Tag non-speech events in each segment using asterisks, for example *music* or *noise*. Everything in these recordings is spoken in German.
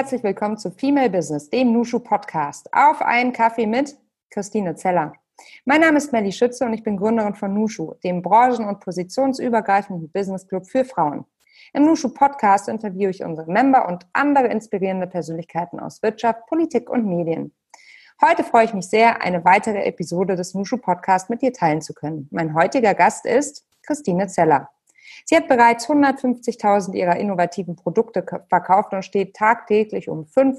Herzlich willkommen zu Female Business, dem Nushu Podcast. Auf einen Kaffee mit Christine Zeller. Mein Name ist Melly Schütze und ich bin Gründerin von Nushu, dem branchen- und positionsübergreifenden Business Club für Frauen. Im Nushu Podcast interviewe ich unsere Member und andere inspirierende Persönlichkeiten aus Wirtschaft, Politik und Medien. Heute freue ich mich sehr, eine weitere Episode des Nushu Podcast mit dir teilen zu können. Mein heutiger Gast ist Christine Zeller. Sie hat bereits 150.000 ihrer innovativen Produkte verkauft und steht tagtäglich um 5.30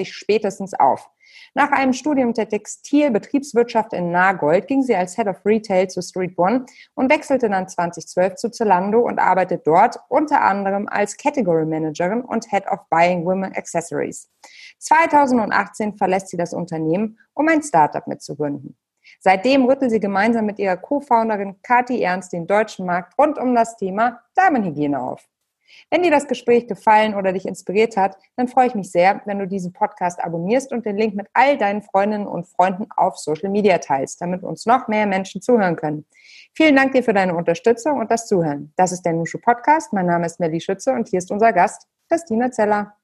Uhr spätestens auf. Nach einem Studium der Textilbetriebswirtschaft in Nagold ging sie als Head of Retail zu Street One und wechselte dann 2012 zu Zalando und arbeitet dort unter anderem als Category Managerin und Head of Buying Women Accessories. 2018 verlässt sie das Unternehmen, um ein Startup mitzugründen. Seitdem rüttelt sie gemeinsam mit ihrer Co-Founderin Kathi Ernst den deutschen Markt rund um das Thema Damenhygiene auf. Wenn dir das Gespräch gefallen oder dich inspiriert hat, dann freue ich mich sehr, wenn du diesen Podcast abonnierst und den Link mit all deinen Freundinnen und Freunden auf Social Media teilst, damit uns noch mehr Menschen zuhören können. Vielen Dank dir für deine Unterstützung und das Zuhören. Das ist der Nushu Podcast. Mein Name ist Melly Schütze und hier ist unser Gast, Christina Zeller.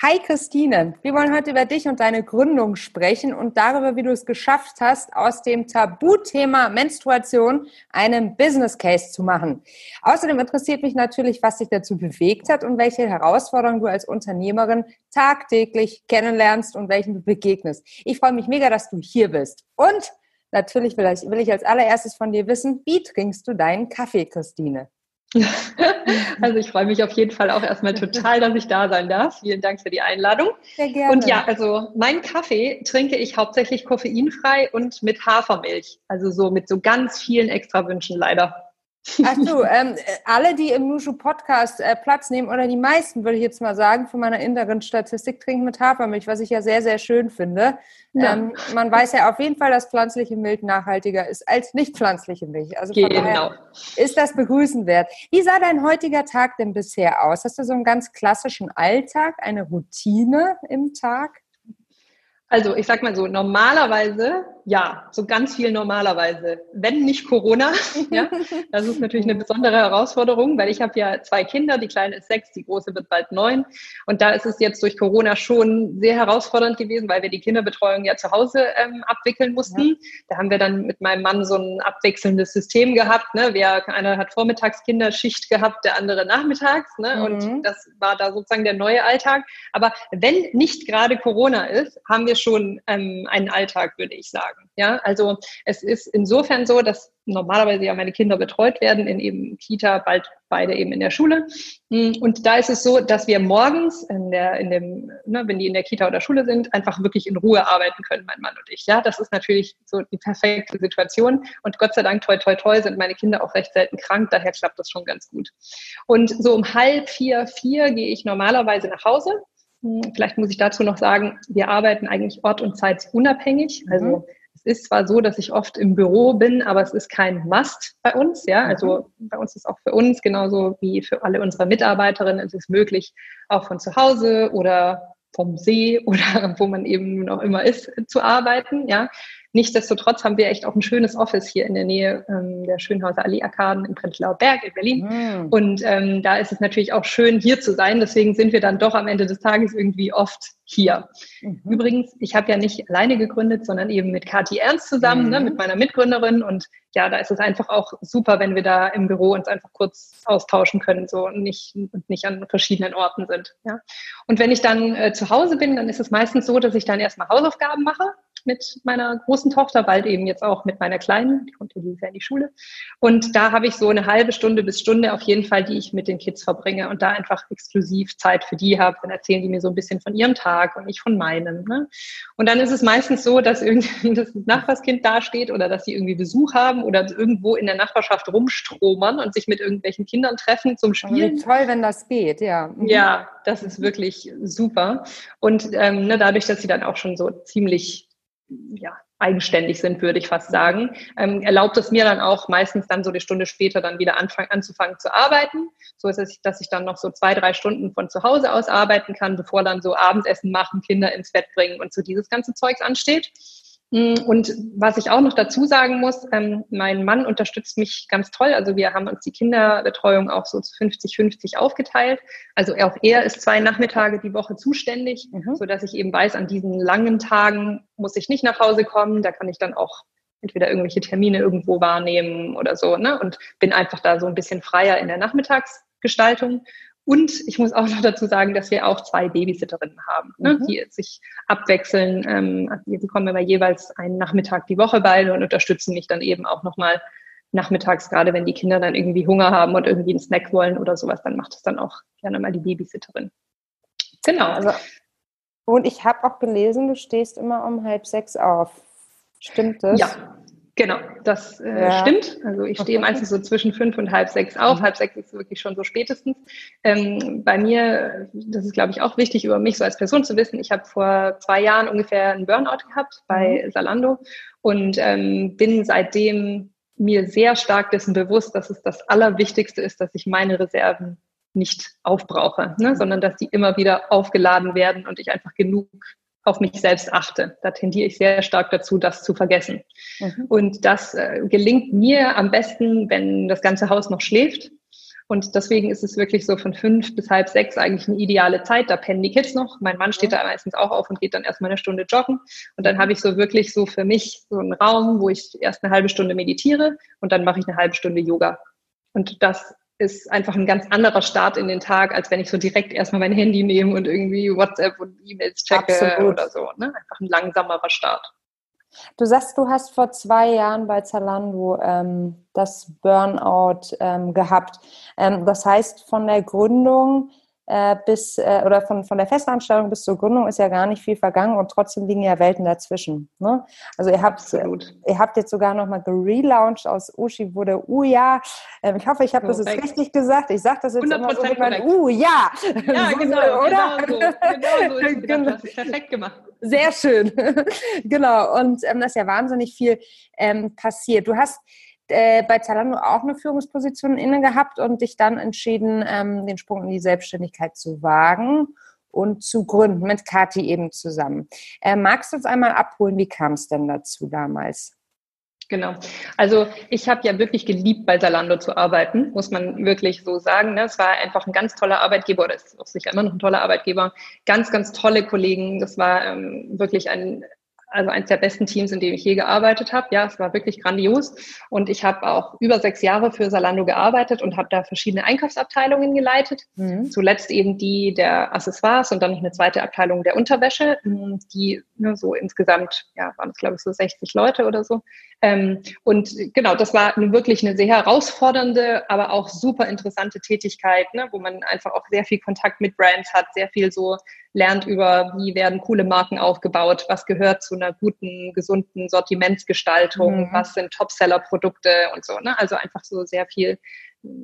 Hi Christine, wir wollen heute über dich und deine Gründung sprechen und darüber, wie du es geschafft hast, aus dem Tabuthema Menstruation einen Business Case zu machen. Außerdem interessiert mich natürlich, was dich dazu bewegt hat und welche Herausforderungen du als Unternehmerin tagtäglich kennenlernst und welchen du begegnest. Ich freue mich mega, dass du hier bist. Und natürlich will ich, will ich als allererstes von dir wissen, wie trinkst du deinen Kaffee, Christine? *laughs* Also ich freue mich auf jeden Fall auch erstmal total, dass ich da sein darf. Vielen Dank für die Einladung. Sehr gerne. Und ja, also meinen Kaffee trinke ich hauptsächlich koffeinfrei und mit Hafermilch. Also so mit so ganz vielen Extrawünschen leider. Ach so, ähm, alle, die im Nushu Podcast äh, Platz nehmen, oder die meisten, würde ich jetzt mal sagen, von meiner inneren Statistik trinken mit Hafermilch, was ich ja sehr, sehr schön finde. Ja. Ähm, man weiß ja auf jeden Fall, dass pflanzliche Milch nachhaltiger ist als nicht pflanzliche Milch. Also von genau. daher ist das begrüßenwert. Wie sah dein heutiger Tag denn bisher aus? Hast du so einen ganz klassischen Alltag, eine Routine im Tag? Also ich sag mal so, normalerweise, ja, so ganz viel normalerweise, wenn nicht Corona, *laughs* ja, das ist natürlich eine besondere Herausforderung, weil ich habe ja zwei Kinder, die kleine ist sechs, die große wird bald neun und da ist es jetzt durch Corona schon sehr herausfordernd gewesen, weil wir die Kinderbetreuung ja zu Hause ähm, abwickeln mussten. Ja. Da haben wir dann mit meinem Mann so ein abwechselndes System gehabt, ne? Wer, einer hat vormittags Kinderschicht gehabt, der andere nachmittags, ne? Mhm. Und das war da sozusagen der neue Alltag. Aber wenn nicht gerade Corona ist, haben wir schon ähm, einen Alltag, würde ich sagen. Ja, also es ist insofern so, dass normalerweise ja meine Kinder betreut werden in eben Kita, bald beide eben in der Schule. Mm, und da ist es so, dass wir morgens in der, in dem, ne, wenn die in der Kita oder Schule sind, einfach wirklich in Ruhe arbeiten können, mein Mann und ich. Ja, das ist natürlich so die perfekte Situation. Und Gott sei Dank, toi, toi, toi, sind meine Kinder auch recht selten krank. Daher klappt das schon ganz gut. Und so um halb vier, vier gehe ich normalerweise nach Hause hm, vielleicht muss ich dazu noch sagen, wir arbeiten eigentlich ort- und zeitunabhängig. Also mhm. Es ist zwar so, dass ich oft im Büro bin, aber es ist kein Must bei uns. Ja, also mhm. bei uns ist auch für uns genauso wie für alle unsere Mitarbeiterinnen es ist möglich, auch von zu Hause oder vom See *laughs* oder wo man eben noch immer ist, zu arbeiten. Ja, Nichtsdestotrotz haben wir echt auch ein schönes Office hier in der Nähe ähm, der Schönhauser Allee-Arkaden in Prenzlauer Berg in Berlin. Mhm. Und ähm, da ist es natürlich auch schön, hier zu sein. Deswegen sind wir dann doch am Ende des Tages irgendwie oft hier. Mhm. Übrigens, ich habe ja nicht alleine gegründet, sondern eben mit Kathi Ernst zusammen, mhm. ne, mit meiner Mitgründerin. Und ja, da ist es einfach auch super, wenn wir da im Büro uns einfach kurz austauschen können so und nicht, und nicht an verschiedenen Orten sind. Ja. Und wenn ich dann äh, zu Hause bin, dann ist es meistens so, dass ich dann erstmal Hausaufgaben mache mit meiner großen Tochter, bald eben jetzt auch mit meiner Kleinen, die kommt ja dieses Jahr in die Schule. Und da habe ich so eine halbe Stunde bis Stunde auf jeden Fall, die ich mit den Kids verbringe und da einfach exklusiv Zeit für die habe. Dann erzählen die mir so ein bisschen von ihrem Tag und ich von meinem. Ne? Und dann ist es meistens so, dass irgendwie *laughs* das Nachbarskind dasteht oder dass sie irgendwie Besuch haben oder irgendwo in der Nachbarschaft rumstromern und sich mit irgendwelchen Kindern treffen zum Spielen. Wie toll, wenn das geht, ja. Mhm. Ja, das ist wirklich super. Und ähm, ne, dadurch, dass sie dann auch schon so ziemlich ja, eigenständig sind, würde ich fast sagen, ähm, erlaubt es mir dann auch meistens dann so eine Stunde später dann wieder anfangen, anzufangen zu arbeiten. So ist es, dass ich dann noch so zwei, drei Stunden von zu Hause aus arbeiten kann, bevor dann so Abendessen machen, Kinder ins Bett bringen und so dieses ganze Zeugs ansteht. Mm, und was ich auch noch dazu sagen muss, ähm, mein Mann unterstützt mich ganz toll. Also wir haben uns die Kinderbetreuung auch so zu 50-50 aufgeteilt. Also auch er ist zwei Nachmittage die Woche zuständig, mhm. so dass ich eben weiß, an diesen langen Tagen muss ich nicht nach Hause kommen. Da kann ich dann auch entweder irgendwelche Termine irgendwo wahrnehmen oder so, ne? Und bin einfach da so ein bisschen freier in der Nachmittagsgestaltung. Und ich muss auch noch dazu sagen, dass wir auch zwei Babysitterinnen haben, ne, mhm. die sich abwechseln. Ähm, die kommen immer jeweils einen Nachmittag die Woche beide und unterstützen mich dann eben auch nochmal nachmittags, gerade wenn die Kinder dann irgendwie Hunger haben und irgendwie einen Snack wollen oder sowas, dann macht es dann auch gerne mal die Babysitterin. Genau. Also, und ich habe auch gelesen, du stehst immer um halb sechs auf. Stimmt das? Ja, Genau, das äh, ja. stimmt. Also ich stehe meistens so zwischen fünf und halb sechs auf. Mhm. Halb sechs ist wirklich schon so spätestens. Ähm, bei mir, das ist glaube ich auch wichtig über mich so als Person zu wissen. Ich habe vor zwei Jahren ungefähr einen Burnout gehabt bei mhm. Salando und ähm, bin seitdem mir sehr stark dessen bewusst, dass es das Allerwichtigste ist, dass ich meine Reserven nicht aufbrauche, ne? Sondern dass die immer wieder aufgeladen werden und ich einfach genug auf mich selbst achte. Da tendiere ich sehr stark dazu, das zu vergessen. Mhm. Und das äh, gelingt mir am besten, wenn das ganze Haus noch schläft. Und deswegen ist es wirklich so von fünf bis halb sechs eigentlich eine ideale Zeit. Da pennen die Kids noch. Mein Mann steht da meistens auch auf und geht dann erstmal eine Stunde joggen. Und dann habe ich so wirklich so für mich so einen Raum, wo ich erst eine halbe Stunde meditiere und dann mache ich eine halbe Stunde Yoga. Und das ist einfach ein ganz anderer Start in den Tag, als wenn ich so direkt erstmal mein Handy nehme und irgendwie WhatsApp und E-Mails checke Absolut. oder so. Ne? Einfach ein langsamerer Start. Du sagst, du hast vor zwei Jahren bei Zalando ähm, das Burnout ähm, gehabt. Ähm, das heißt, von der Gründung äh, bis äh, oder von, von der Festanstellung bis zur Gründung ist ja gar nicht viel vergangen und trotzdem liegen ja Welten dazwischen. Ne? Also ihr habt, Absolut. ihr habt jetzt sogar nochmal gelauncht aus Ushi wurde Uja. Ähm, ich hoffe, ich habe das jetzt richtig gesagt. Ich sage das jetzt immer so mit meinem Uja. Ja, *laughs* so, genau, oder? Genau so. Genau so ist genau. Das ist perfekt gemacht. Sehr schön. *laughs* genau. Und ähm, das ist ja wahnsinnig viel ähm, passiert. Du hast äh, bei Zalando auch eine Führungsposition inne gehabt und dich dann entschieden, ähm, den Sprung in die Selbstständigkeit zu wagen und zu gründen, mit Kati eben zusammen. Äh, magst du uns einmal abholen, wie kam es denn dazu damals? Genau. Also ich habe ja wirklich geliebt, bei Zalando zu arbeiten, muss man wirklich so sagen. Ne? Es war einfach ein ganz toller Arbeitgeber oder ist auch sicher immer noch ein toller Arbeitgeber. Ganz, ganz tolle Kollegen. Das war ähm, wirklich ein also eines der besten Teams, in dem ich je gearbeitet habe. Ja, es war wirklich grandios. Und ich habe auch über sechs Jahre für Salando gearbeitet und habe da verschiedene Einkaufsabteilungen geleitet. Mhm. Zuletzt eben die der Accessoires und dann noch eine zweite Abteilung der Unterwäsche, die ne, so insgesamt, ja, waren es glaube ich so 60 Leute oder so. Ähm, und genau, das war wirklich eine sehr herausfordernde, aber auch super interessante Tätigkeit, ne, wo man einfach auch sehr viel Kontakt mit Brands hat, sehr viel so lernt über, wie werden coole Marken aufgebaut, was gehört zu einer guten, gesunden Sortimentsgestaltung, mhm. was sind Topseller-Produkte und so. Ne? Also einfach so sehr viel,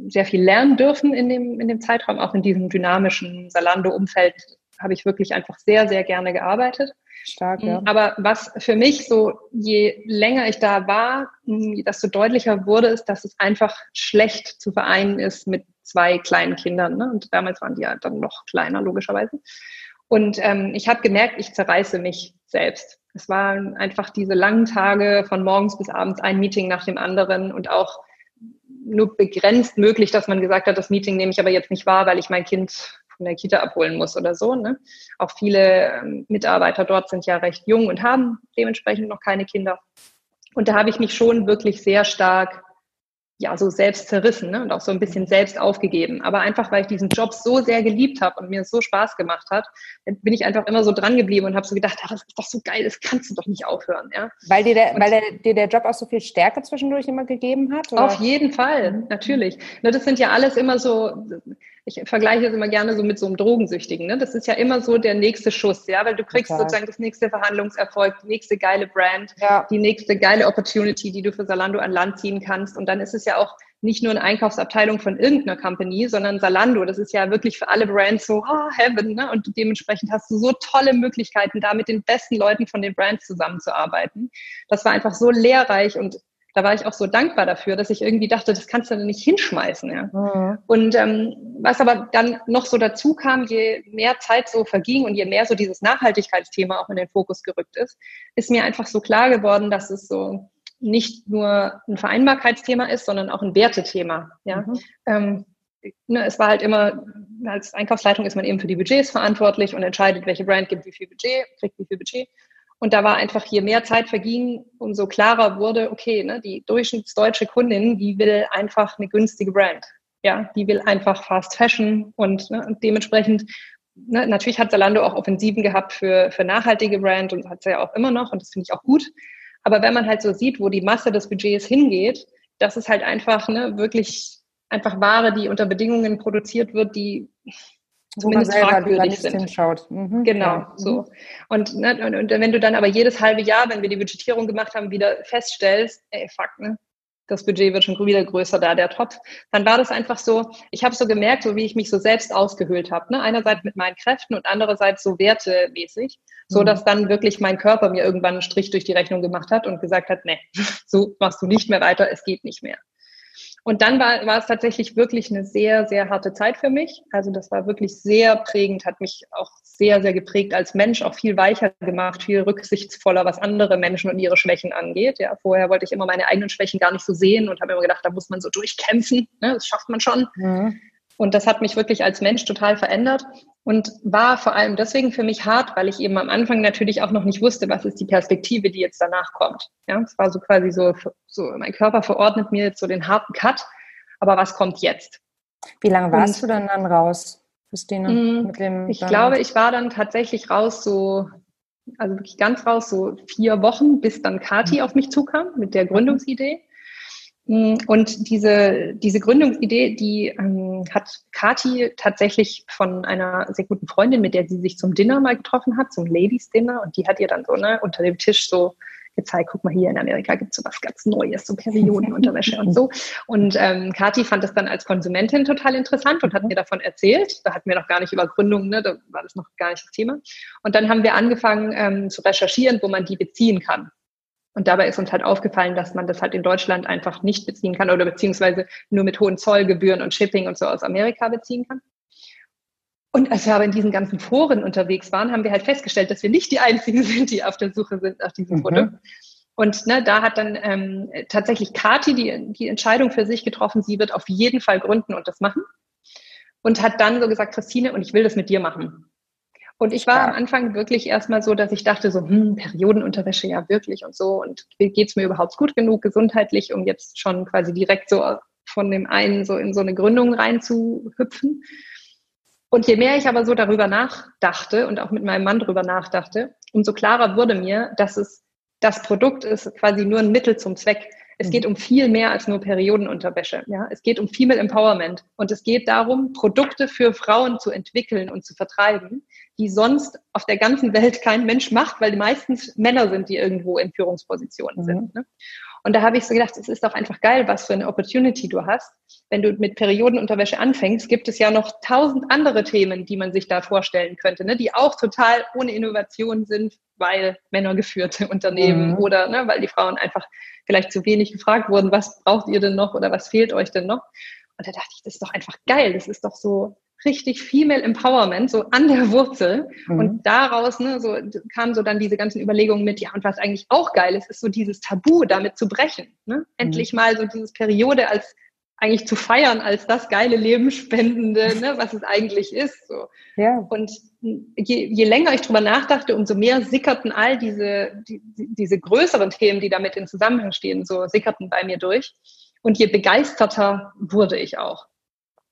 sehr viel lernen dürfen in dem, in dem Zeitraum, auch in diesem dynamischen Salando-Umfeld habe ich wirklich einfach sehr, sehr gerne gearbeitet. Stark, ja. Aber was für mich so, je länger ich da war, desto deutlicher wurde, ist, dass es einfach schlecht zu vereinen ist mit zwei kleinen Kindern. Ne? Und damals waren die ja dann noch kleiner, logischerweise. Und ähm, ich habe gemerkt, ich zerreiße mich selbst. Es waren einfach diese langen Tage von morgens bis abends ein Meeting nach dem anderen und auch nur begrenzt möglich, dass man gesagt hat, das Meeting nehme ich aber jetzt nicht wahr, weil ich mein Kind von der Kita abholen muss oder so. Ne? Auch viele ähm, Mitarbeiter dort sind ja recht jung und haben dementsprechend noch keine Kinder. Und da habe ich mich schon wirklich sehr stark ja, so selbst zerrissen ne? und auch so ein bisschen selbst aufgegeben. Aber einfach, weil ich diesen Job so sehr geliebt habe und mir so Spaß gemacht hat, bin ich einfach immer so dran geblieben und habe so gedacht, ach, das ist doch so geil, das kannst du doch nicht aufhören. Ja? Weil, dir der, weil der, dir der Job auch so viel Stärke zwischendurch immer gegeben hat? Oder? Auf jeden Fall, mhm. natürlich. Ne, das sind ja alles immer so, ich vergleiche es immer gerne so mit so einem Drogensüchtigen. Ne? Das ist ja immer so der nächste Schuss, ja, weil du kriegst Total. sozusagen das nächste Verhandlungserfolg, die nächste geile Brand, ja. die nächste geile Opportunity, die du für Salando an Land ziehen kannst. Und dann ist es ja auch nicht nur eine Einkaufsabteilung von irgendeiner Company, sondern Salando. Das ist ja wirklich für alle Brands so oh, Heaven. Ne? Und dementsprechend hast du so tolle Möglichkeiten, da mit den besten Leuten von den Brands zusammenzuarbeiten. Das war einfach so lehrreich und da war ich auch so dankbar dafür, dass ich irgendwie dachte, das kannst du dann nicht hinschmeißen. Ja. Mhm. Und ähm, was aber dann noch so dazu kam, je mehr Zeit so verging und je mehr so dieses Nachhaltigkeitsthema auch in den Fokus gerückt ist, ist mir einfach so klar geworden, dass es so nicht nur ein Vereinbarkeitsthema ist, sondern auch ein Wertethema. Ja. Mhm. Ähm, ne, es war halt immer, als Einkaufsleitung ist man eben für die Budgets verantwortlich und entscheidet, welche Brand gibt wie viel Budget, kriegt wie viel Budget. Und da war einfach, je mehr Zeit verging, umso klarer wurde, okay, ne, die durchschnittsdeutsche Kundin, die will einfach eine günstige Brand. Ja, die will einfach Fast Fashion und, ne, und dementsprechend, ne, natürlich hat Zalando auch Offensiven gehabt für, für nachhaltige Brand und hat sie ja auch immer noch und das finde ich auch gut. Aber wenn man halt so sieht, wo die Masse des Budgets hingeht, das ist halt einfach ne, wirklich einfach Ware, die unter Bedingungen produziert wird, die zumindest fragwürdig sind. Hinschaut. Mhm, genau, ja. so. Und, ne, und, und, wenn du dann aber jedes halbe Jahr, wenn wir die Budgetierung gemacht haben, wieder feststellst, ey, fuck, ne? Das Budget wird schon wieder größer da, der Topf. Dann war das einfach so, ich habe so gemerkt, so wie ich mich so selbst ausgehöhlt habe. Ne? Einerseits mit meinen Kräften und andererseits so wertemäßig, so mhm. dass dann wirklich mein Körper mir irgendwann einen Strich durch die Rechnung gemacht hat und gesagt hat, nee, *laughs* so machst du nicht mehr weiter, es geht nicht mehr. Und dann war, war es tatsächlich wirklich eine sehr, sehr harte Zeit für mich. Also das war wirklich sehr prägend, hat mich auch sehr, sehr geprägt als Mensch, auch viel weicher gemacht, viel rücksichtsvoller, was andere Menschen und ihre Schwächen angeht. Ja, vorher wollte ich immer meine eigenen Schwächen gar nicht so sehen und habe immer gedacht, da muss man so durchkämpfen. Ne? Das schafft man schon. Mhm. Und das hat mich wirklich als Mensch total verändert und war vor allem deswegen für mich hart, weil ich eben am Anfang natürlich auch noch nicht wusste, was ist die Perspektive, die jetzt danach kommt. Ja, es war so quasi so, so, mein Körper verordnet mir jetzt so den harten Cut, aber was kommt jetzt? Wie lange warst und, du dann dann raus, Christine? Mm, mit dem ich glaube, ich war dann tatsächlich raus so, also wirklich ganz raus, so vier Wochen, bis dann Kati mhm. auf mich zukam mit der Gründungsidee. Mm, und diese, diese Gründungsidee, die ähm, hat Kati tatsächlich von einer sehr guten Freundin, mit der sie sich zum Dinner mal getroffen hat, zum Ladies Dinner. Und die hat ihr dann so ne, unter dem Tisch so gezeigt, guck mal hier in Amerika gibt es so was ganz Neues, so Periodenunterwäsche und so. Und ähm, Kathi fand das dann als Konsumentin total interessant und hat mir davon erzählt. Da hatten wir noch gar nicht über Gründung, ne, da war das noch gar nicht das Thema. Und dann haben wir angefangen ähm, zu recherchieren, wo man die beziehen kann. Und dabei ist uns halt aufgefallen, dass man das halt in Deutschland einfach nicht beziehen kann oder beziehungsweise nur mit hohen Zollgebühren und Shipping und so aus Amerika beziehen kann. Und als wir aber in diesen ganzen Foren unterwegs waren, haben wir halt festgestellt, dass wir nicht die Einzigen *laughs* sind, die auf der Suche sind nach diesem mhm. Produkt. Und ne, da hat dann ähm, tatsächlich Kati die, die Entscheidung für sich getroffen, sie wird auf jeden Fall gründen und das machen. Und hat dann so gesagt, Christine, und ich will das mit dir machen. Und ich war ja. am Anfang wirklich erstmal so, dass ich dachte so, hm, Periodenunterwäsche, ja wirklich und so. Und geht's mir überhaupt gut genug gesundheitlich, um jetzt schon quasi direkt so von dem einen so in so eine Gründung reinzuhüpfen. Und je mehr ich aber so darüber nachdachte und auch mit meinem Mann darüber nachdachte, umso klarer wurde mir, dass es das Produkt ist quasi nur ein Mittel zum Zweck. Es geht mhm. um viel mehr als nur Periodenunterwäsche. Ja? Es geht um Female Empowerment. Und es geht darum, Produkte für Frauen zu entwickeln und zu vertreiben, die sonst auf der ganzen Welt kein Mensch macht, weil die meistens Männer sind, die irgendwo in Führungspositionen mhm. sind. Ne? Und da habe ich so gedacht, es ist doch einfach geil, was für eine Opportunity du hast. Wenn du mit Periodenunterwäsche anfängst, gibt es ja noch tausend andere Themen, die man sich da vorstellen könnte, ne? die auch total ohne Innovation sind, weil männergeführte *laughs* Unternehmen mhm. oder ne, weil die Frauen einfach vielleicht zu wenig gefragt wurden, was braucht ihr denn noch oder was fehlt euch denn noch? Und da dachte ich, das ist doch einfach geil. Das ist doch so richtig Female Empowerment, so an der Wurzel. Mhm. Und daraus ne, so, kamen so dann diese ganzen Überlegungen mit, ja, und was eigentlich auch geil ist, ist so dieses Tabu damit zu brechen. Ne? Mhm. Endlich mal so dieses Periode als eigentlich zu feiern als das geile Lebensspendende, *laughs* ne, was es eigentlich ist. So. Ja. Und je, je länger ich drüber nachdachte, umso mehr sickerten all diese, die, diese größeren Themen, die damit in Zusammenhang stehen, so sickerten bei mir durch. Und je begeisterter wurde ich auch.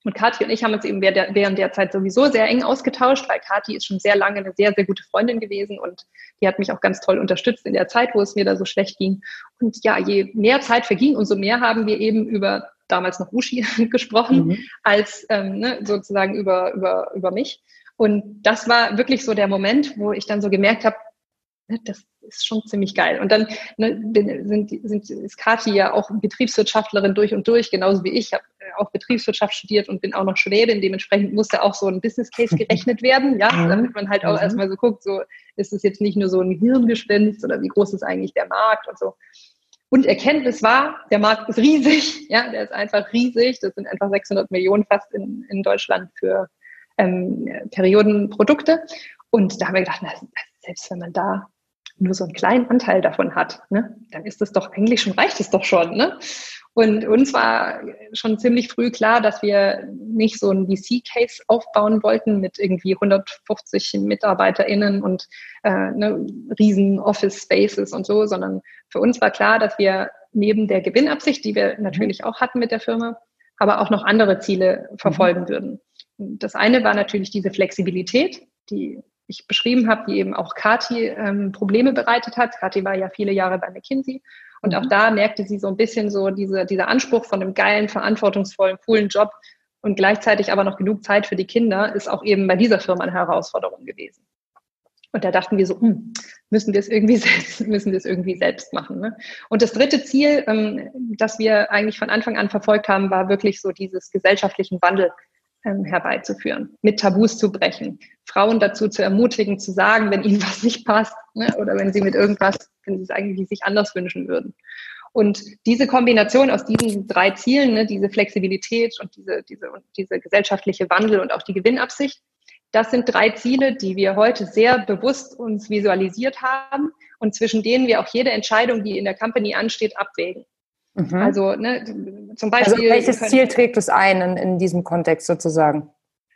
Und Kathi und ich haben uns eben während der Zeit sowieso sehr eng ausgetauscht, weil Kathi ist schon sehr lange eine sehr, sehr gute Freundin gewesen und die hat mich auch ganz toll unterstützt in der Zeit, wo es mir da so schlecht ging. Und ja, je mehr Zeit verging, umso mehr haben wir eben über damals noch Ushi *laughs* gesprochen, mhm. als ähm, ne, sozusagen über, über, über mich. Und das war wirklich so der Moment, wo ich dann so gemerkt habe, das ist schon ziemlich geil. Und dann ne, sind, sind, ist Kathi ja auch Betriebswirtschaftlerin durch und durch, genauso wie ich. Ich habe äh, auch Betriebswirtschaft studiert und bin auch noch Schwäbin. Dementsprechend musste auch so ein Business Case *laughs* gerechnet werden, ja, damit man halt auch erstmal so guckt, so ist es jetzt nicht nur so ein Hirngespenst oder wie groß ist eigentlich der Markt und so. Und Erkenntnis war, der Markt ist riesig, *laughs* ja, der ist einfach riesig. Das sind einfach 600 Millionen fast in, in Deutschland für ähm, Periodenprodukte. Und da haben wir gedacht, na, selbst wenn man da nur so einen kleinen Anteil davon hat, ne, dann ist das doch eigentlich schon, reicht es doch schon. Ne? Und uns war schon ziemlich früh klar, dass wir nicht so einen VC-Case aufbauen wollten mit irgendwie 150 MitarbeiterInnen und äh, ne, riesen Office-Spaces und so, sondern für uns war klar, dass wir neben der Gewinnabsicht, die wir natürlich auch hatten mit der Firma, aber auch noch andere Ziele verfolgen mhm. würden. Das eine war natürlich diese Flexibilität, die ich beschrieben habe, die eben auch Kati ähm, Probleme bereitet hat. Kati war ja viele Jahre bei McKinsey und auch mhm. da merkte sie so ein bisschen so diese, dieser Anspruch von einem geilen, verantwortungsvollen, coolen Job und gleichzeitig aber noch genug Zeit für die Kinder ist auch eben bei dieser Firma eine Herausforderung gewesen. Und da dachten wir so, hm, müssen wir es irgendwie *laughs* selbst, müssen wir es irgendwie selbst machen. Ne? Und das dritte Ziel, ähm, das wir eigentlich von Anfang an verfolgt haben, war wirklich so dieses gesellschaftlichen Wandel ähm, herbeizuführen, mit Tabus zu brechen, Frauen dazu zu ermutigen, zu sagen, wenn ihnen *laughs* was nicht passt ne, oder wenn sie mit irgendwas, wenn sie es eigentlich sich anders wünschen würden. Und diese Kombination aus diesen drei Zielen, ne, diese Flexibilität und diese, diese, und diese gesellschaftliche Wandel und auch die Gewinnabsicht, das sind drei Ziele, die wir heute sehr bewusst uns visualisiert haben und zwischen denen wir auch jede Entscheidung, die in der Company ansteht, abwägen. Mhm. Also ne, zum also Beispiel. Also welches Ziel trägt es ein in, in, diesem Kontext sozusagen?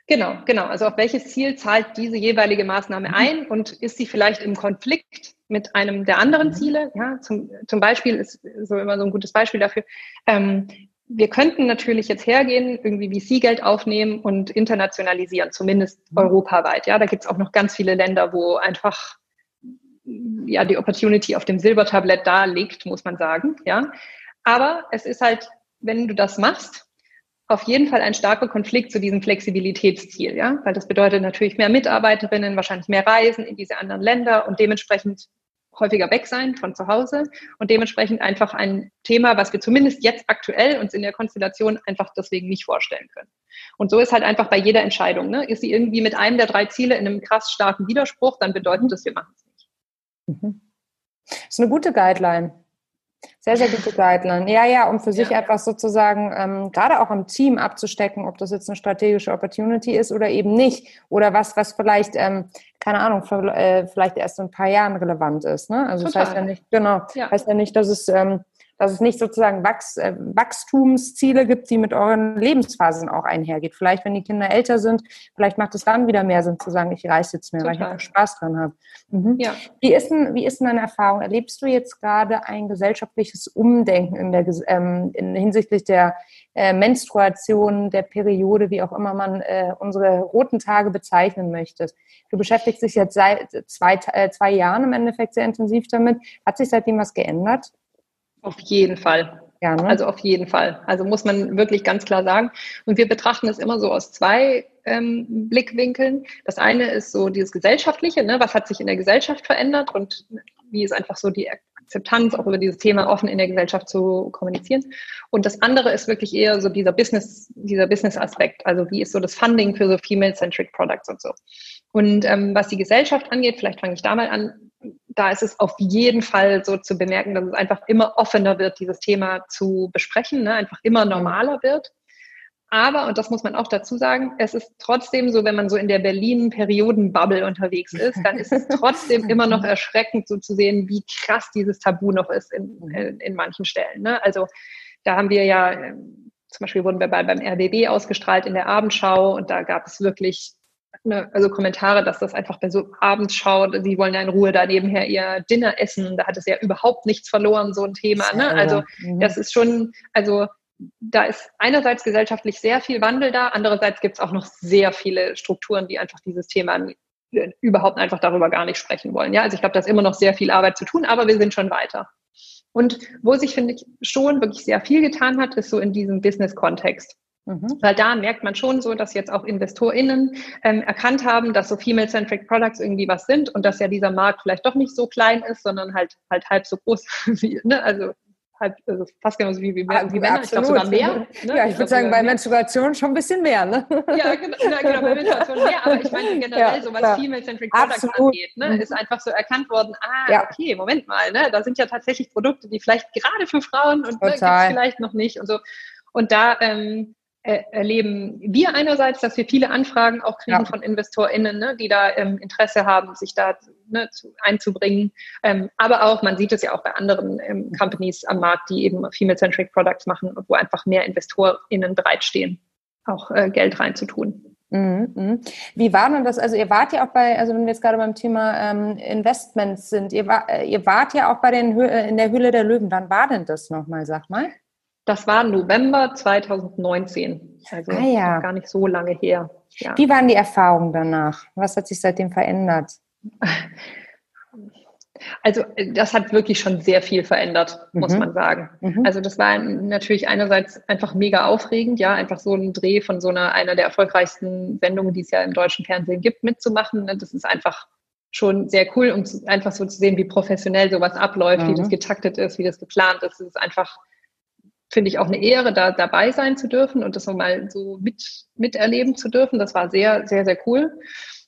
Genau, genau. Also auf welches Ziel zahlt diese jeweilige Maßnahme mhm. ein und ist sie vielleicht im Konflikt mit einem der anderen mhm. Ziele? Ja, zum, zum Beispiel ist so immer so ein gutes Beispiel dafür. Ähm, wir könnten natürlich jetzt hergehen, irgendwie VC-Geld aufnehmen und internationalisieren, zumindest mhm. europaweit. Ja, da gibt es auch noch ganz viele Länder, wo einfach ja die Opportunity auf dem Silbertablett da liegt, muss man sagen. Ja, aber es ist halt, wenn du das machst, auf jeden Fall ein starker Konflikt zu diesem Flexibilitätsziel, ja, weil das bedeutet natürlich mehr Mitarbeiterinnen, wahrscheinlich mehr Reisen in diese anderen Länder und dementsprechend häufiger weg sein von zu Hause und dementsprechend einfach ein Thema, was wir zumindest jetzt aktuell uns in der Konstellation einfach deswegen nicht vorstellen können. Und so ist halt einfach bei jeder Entscheidung, ne? ist sie irgendwie mit einem der drei Ziele in einem krass starken Widerspruch, dann bedeutet das, wir machen es nicht. Mhm. Das ist eine gute Guideline. Sehr, sehr gute Guideline. Ja, ja, um für sich ja. einfach sozusagen ähm, gerade auch im Team abzustecken, ob das jetzt eine strategische Opportunity ist oder eben nicht. Oder was, was vielleicht, ähm, keine Ahnung, äh, vielleicht erst in ein paar Jahren relevant ist. Ne? Also Total. das heißt ja nicht, genau, ja. heißt ja nicht, dass es ähm, dass es nicht sozusagen Wachs, äh, Wachstumsziele gibt, die mit euren Lebensphasen auch einhergeht. Vielleicht, wenn die Kinder älter sind, vielleicht macht es dann wieder mehr Sinn zu sagen, ich reise jetzt mehr, Total. weil ich auch Spaß dran habe. Mhm. Ja. Wie, ist denn, wie ist denn deine Erfahrung? Erlebst du jetzt gerade ein gesellschaftliches Umdenken in der, ähm, in, hinsichtlich der äh, Menstruation, der Periode, wie auch immer man äh, unsere roten Tage bezeichnen möchte? Du beschäftigst dich jetzt seit zwei, äh, zwei Jahren im Endeffekt sehr intensiv damit. Hat sich seitdem was geändert? Auf jeden Fall. Ja, ne? Also auf jeden Fall. Also muss man wirklich ganz klar sagen. Und wir betrachten es immer so aus zwei ähm, Blickwinkeln. Das eine ist so dieses Gesellschaftliche, ne? was hat sich in der Gesellschaft verändert und wie ist einfach so die Akzeptanz, auch über dieses Thema offen in der Gesellschaft zu kommunizieren. Und das andere ist wirklich eher so dieser Business, dieser Business-Aspekt. Also wie ist so das Funding für so Female-Centric Products und so. Und ähm, was die Gesellschaft angeht, vielleicht fange ich da mal an, da ist es auf jeden Fall so zu bemerken, dass es einfach immer offener wird, dieses Thema zu besprechen, ne? einfach immer normaler wird. Aber, und das muss man auch dazu sagen, es ist trotzdem so, wenn man so in der Berlin-Perioden-Bubble unterwegs ist, dann ist es trotzdem immer noch erschreckend, so zu sehen, wie krass dieses Tabu noch ist in, in, in manchen Stellen. Ne? Also da haben wir ja, ähm, zum Beispiel wurden wir bei, beim RBB ausgestrahlt in der Abendschau und da gab es wirklich ne, also Kommentare, dass das einfach bei so Abendschau, sie wollen ja in Ruhe da nebenher ihr Dinner essen, da hat es ja überhaupt nichts verloren, so ein Thema. Ne? Also mhm. das ist schon, also da ist einerseits gesellschaftlich sehr viel Wandel da, andererseits gibt es auch noch sehr viele Strukturen, die einfach dieses Thema überhaupt einfach darüber gar nicht sprechen wollen. Ja, also ich glaube, da ist immer noch sehr viel Arbeit zu tun, aber wir sind schon weiter. Und wo sich, finde ich, schon wirklich sehr viel getan hat, ist so in diesem Business-Kontext. Mhm. Weil da merkt man schon so, dass jetzt auch InvestorInnen ähm, erkannt haben, dass so Female-Centric Products irgendwie was sind und dass ja dieser Markt vielleicht doch nicht so klein ist, sondern halt halt halb so groß *laughs* wie, ne? also halb, also fast genauso wie, wie, ah, wie Männer, ich glaube sogar mehr. Ne? Ja, ich, ich würde sagen, bei Menstruation schon ein bisschen mehr, ne? Ja, genau, genau bei *laughs* Menstruation mehr, aber ich meine generell, ja, so was Female-Centric Products angeht, ne, ist einfach so erkannt worden, ah, ja. okay, Moment mal, ne, da sind ja tatsächlich Produkte, die vielleicht gerade für Frauen und ne, vielleicht noch nicht und so. Und da ähm, erleben wir einerseits, dass wir viele Anfragen auch kriegen ja. von InvestorInnen, ne, die da ähm, Interesse haben, sich da ne, zu, einzubringen. Ähm, aber auch, man sieht es ja auch bei anderen ähm, Companies am Markt, die eben Female-Centric Products machen, wo einfach mehr InvestorInnen bereitstehen, auch äh, Geld reinzutun. Mhm, mhm. Wie war denn das? Also ihr wart ja auch bei, also wenn wir jetzt gerade beim Thema ähm, Investments sind, ihr, war, äh, ihr wart ja auch bei den äh, in der Höhle der Löwen. Wann war denn das nochmal, sag mal? Das war November 2019, also ah, ja. gar nicht so lange her. Ja. Wie waren die Erfahrungen danach? Was hat sich seitdem verändert? *laughs* Also das hat wirklich schon sehr viel verändert, mhm. muss man sagen. Mhm. Also das war natürlich einerseits einfach mega aufregend, ja, einfach so ein Dreh von so einer einer der erfolgreichsten Sendungen, die es ja im deutschen Fernsehen gibt, mitzumachen. Ne? Das ist einfach schon sehr cool, um einfach so zu sehen, wie professionell sowas abläuft, mhm. wie das getaktet ist, wie das geplant ist. Es ist einfach finde ich auch eine Ehre, da dabei sein zu dürfen und das nochmal so mit, miterleben zu dürfen. Das war sehr, sehr, sehr cool.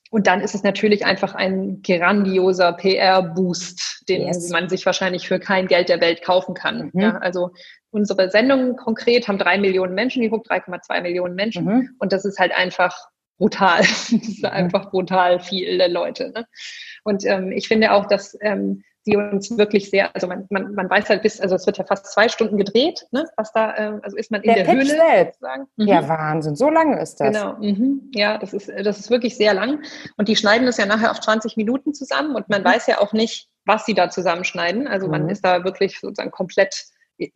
Und dann ist es natürlich einfach ein grandioser PR-Boost, den yes. man sich wahrscheinlich für kein Geld der Welt kaufen kann. Mhm. Ja, also unsere Sendungen konkret haben drei Millionen Menschen geguckt, 3,2 Millionen Menschen. Mhm. Und das ist halt einfach brutal. *laughs* das ist mhm. einfach brutal viele Leute. Ne? Und ähm, ich finde auch, dass ähm, die uns wirklich sehr, also man, man, man weiß halt bis, also es wird ja fast zwei Stunden gedreht, ne? Was da, äh, also ist man in der, der Höhle selbst. sozusagen. Mhm. Ja, Wahnsinn, so lange ist das. Genau, mhm. ja, das ist, das ist wirklich sehr lang. Und die schneiden das ja nachher auf 20 Minuten zusammen und man mhm. weiß ja auch nicht, was sie da zusammenschneiden. Also man mhm. ist da wirklich sozusagen komplett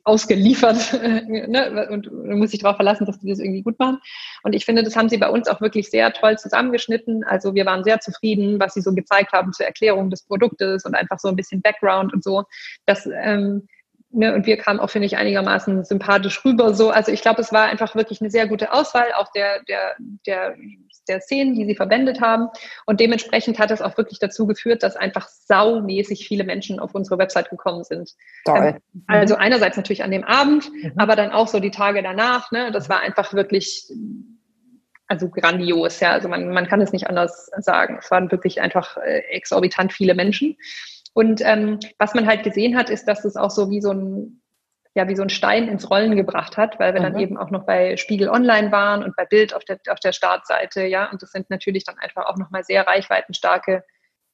ausgeliefert *laughs* ne? und muss sich darauf verlassen, dass die das irgendwie gut machen. Und ich finde, das haben sie bei uns auch wirklich sehr toll zusammengeschnitten. Also wir waren sehr zufrieden, was sie so gezeigt haben zur Erklärung des Produktes und einfach so ein bisschen Background und so. Das ähm, Ne, und wir kamen auch, finde ich, einigermaßen sympathisch rüber. So, also ich glaube, es war einfach wirklich eine sehr gute Auswahl, auch der, der, der, der Szenen, die sie verwendet haben. Und dementsprechend hat es auch wirklich dazu geführt, dass einfach saumäßig viele Menschen auf unsere Website gekommen sind. Ähm, also einerseits natürlich an dem Abend, mhm. aber dann auch so die Tage danach. Ne, das war einfach wirklich also grandios, ja. Also man, man kann es nicht anders sagen. Es waren wirklich einfach äh, exorbitant viele Menschen. Und ähm, was man halt gesehen hat, ist, dass es auch so wie so ein ja, wie so ein Stein ins Rollen gebracht hat, weil wir mhm. dann eben auch noch bei Spiegel Online waren und bei Bild auf der, auf der Startseite, ja. Und das sind natürlich dann einfach auch nochmal sehr reichweitenstarke